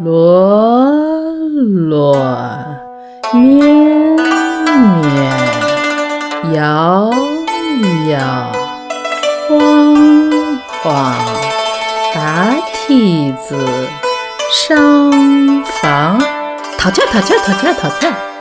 罗罗咩咩，摇摇晃晃，大梯子上房，淘气淘气淘气淘气。